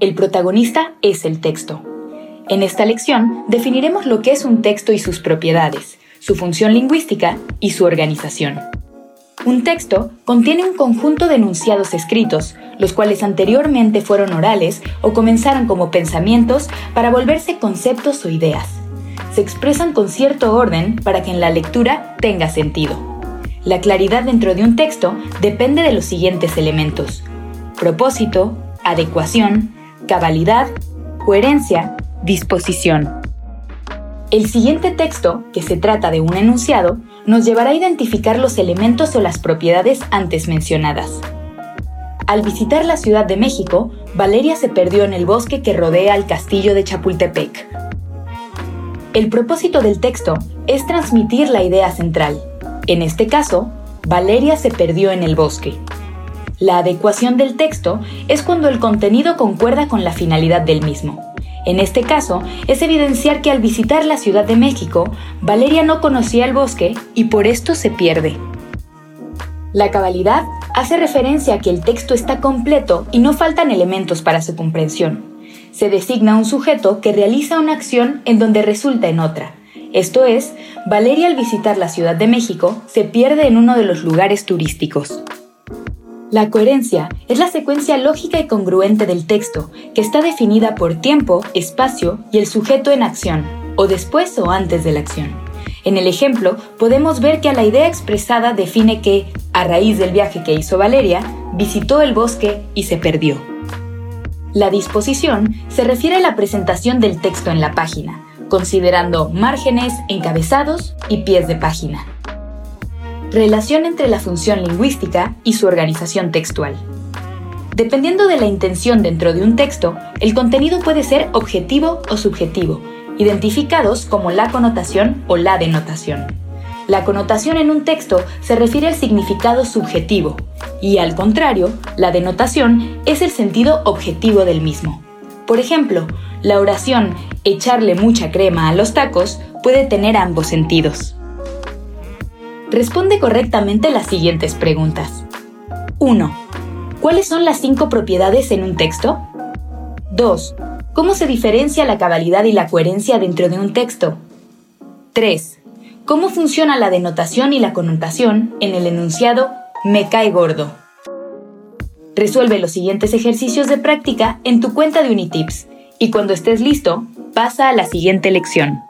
el protagonista es el texto. En esta lección definiremos lo que es un texto y sus propiedades, su función lingüística y su organización. Un texto contiene un conjunto de enunciados escritos, los cuales anteriormente fueron orales o comenzaron como pensamientos para volverse conceptos o ideas. Se expresan con cierto orden para que en la lectura tenga sentido. La claridad dentro de un texto depende de los siguientes elementos. Propósito, adecuación, cabalidad, coherencia Disposición. El siguiente texto, que se trata de un enunciado, nos llevará a identificar los elementos o las propiedades antes mencionadas. Al visitar la Ciudad de México, Valeria se perdió en el bosque que rodea al castillo de Chapultepec. El propósito del texto es transmitir la idea central. En este caso, Valeria se perdió en el bosque. La adecuación del texto es cuando el contenido concuerda con la finalidad del mismo. En este caso, es evidenciar que al visitar la Ciudad de México, Valeria no conocía el bosque y por esto se pierde. La cabalidad hace referencia a que el texto está completo y no faltan elementos para su comprensión. Se designa un sujeto que realiza una acción en donde resulta en otra. Esto es, Valeria al visitar la Ciudad de México se pierde en uno de los lugares turísticos. La coherencia es la secuencia lógica y congruente del texto, que está definida por tiempo, espacio y el sujeto en acción, o después o antes de la acción. En el ejemplo, podemos ver que a la idea expresada define que, a raíz del viaje que hizo Valeria, visitó el bosque y se perdió. La disposición se refiere a la presentación del texto en la página, considerando márgenes, encabezados y pies de página. Relación entre la función lingüística y su organización textual. Dependiendo de la intención dentro de un texto, el contenido puede ser objetivo o subjetivo, identificados como la connotación o la denotación. La connotación en un texto se refiere al significado subjetivo y al contrario, la denotación es el sentido objetivo del mismo. Por ejemplo, la oración echarle mucha crema a los tacos puede tener ambos sentidos. Responde correctamente las siguientes preguntas. 1. ¿Cuáles son las cinco propiedades en un texto? 2. ¿Cómo se diferencia la cabalidad y la coherencia dentro de un texto? 3. ¿Cómo funciona la denotación y la connotación en el enunciado me cae gordo? Resuelve los siguientes ejercicios de práctica en tu cuenta de Unitips y cuando estés listo, pasa a la siguiente lección.